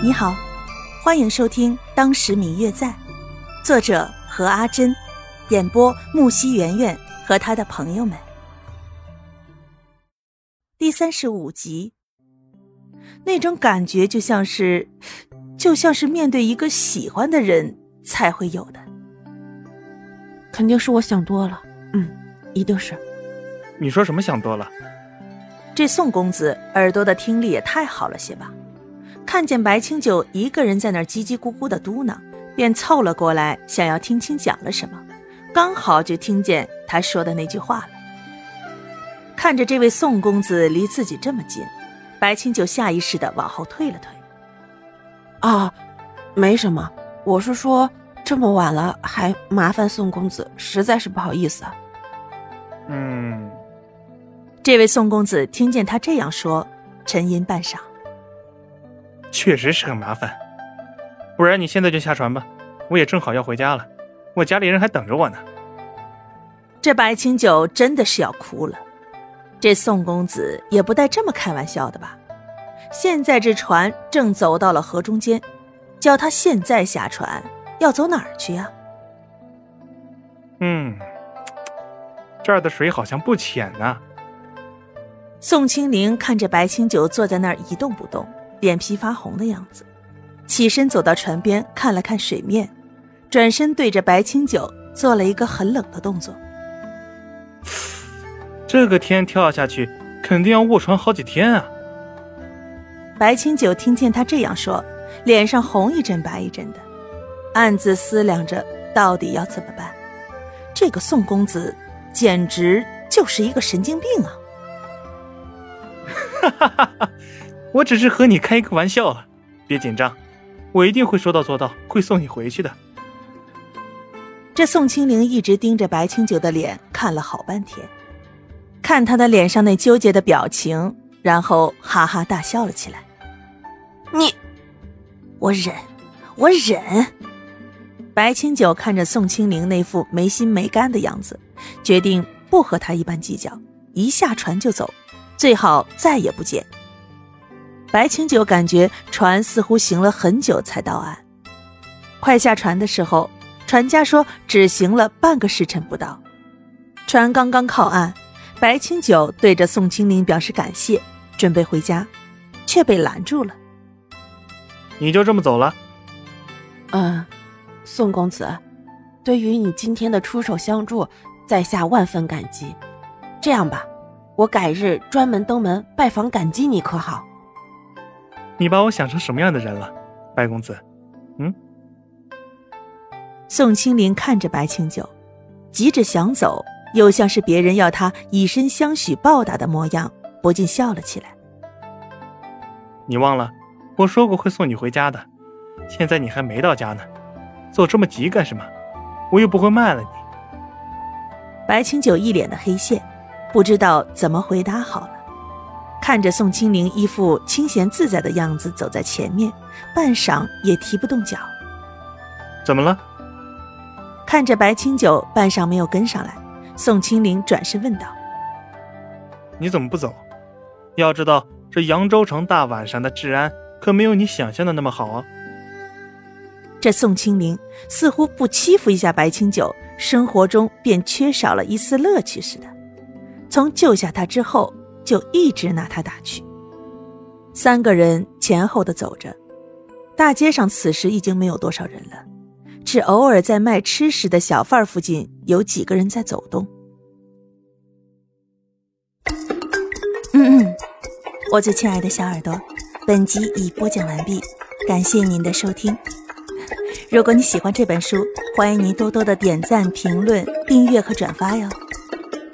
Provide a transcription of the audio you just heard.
你好，欢迎收听《当时明月在》，作者何阿珍，演播木西圆圆和他的朋友们。第三十五集，那种感觉就像是，就像是面对一个喜欢的人才会有的。肯定是我想多了，嗯，一定是。你说什么想多了？这宋公子耳朵的听力也太好了些吧？看见白清九一个人在那儿叽叽咕咕的嘟囔，便凑了过来，想要听清讲了什么。刚好就听见他说的那句话了。看着这位宋公子离自己这么近，白清九下意识的往后退了退。啊，没什么，我是说这么晚了还麻烦宋公子，实在是不好意思。嗯。这位宋公子听见他这样说，沉吟半晌，确实是很麻烦。不然你现在就下船吧，我也正好要回家了，我家里人还等着我呢。这白清九真的是要哭了，这宋公子也不带这么开玩笑的吧？现在这船正走到了河中间，叫他现在下船，要走哪儿去呀？嗯，这儿的水好像不浅呢。宋清灵看着白清九坐在那儿一动不动，脸皮发红的样子，起身走到船边看了看水面，转身对着白清九做了一个很冷的动作。这个天跳下去，肯定要卧床好几天啊！白清九听见他这样说，脸上红一阵白一阵的，暗自思量着到底要怎么办。这个宋公子简直就是一个神经病啊！哈哈哈哈我只是和你开个玩笑了，别紧张，我一定会说到做到，会送你回去的。这宋清灵一直盯着白清九的脸看了好半天，看他的脸上那纠结的表情，然后哈哈大笑了起来。你，我忍，我忍。白清九看着宋清灵那副没心没肝的样子，决定不和他一般计较，一下船就走。最好再也不见。白清九感觉船似乎行了很久才到岸，快下船的时候，船家说只行了半个时辰不到。船刚刚靠岸，白清九对着宋清灵表示感谢，准备回家，却被拦住了。你就这么走了？嗯，宋公子，对于你今天的出手相助，在下万分感激。这样吧。我改日专门登门拜访感激你，可好？你把我想成什么样的人了，白公子？嗯。宋清灵看着白清九，急着想走，又像是别人要他以身相许报答的模样，不禁笑了起来。你忘了，我说过会送你回家的，现在你还没到家呢，走这么急干什么？我又不会卖了你。白清九一脸的黑线。不知道怎么回答好了，看着宋清灵一副清闲自在的样子走在前面，半晌也提不动脚。怎么了？看着白清九半晌没有跟上来，宋清灵转身问道：“你怎么不走？要知道这扬州城大晚上的治安可没有你想象的那么好啊。”这宋清灵似乎不欺负一下白清九，生活中便缺少了一丝乐趣似的。从救下他之后，就一直拿他打趣。三个人前后的走着，大街上此时已经没有多少人了，只偶尔在卖吃食的小贩附近有几个人在走动。嗯嗯，我最亲爱的小耳朵，本集已播讲完毕，感谢您的收听。如果你喜欢这本书，欢迎您多多的点赞、评论、订阅和转发哟。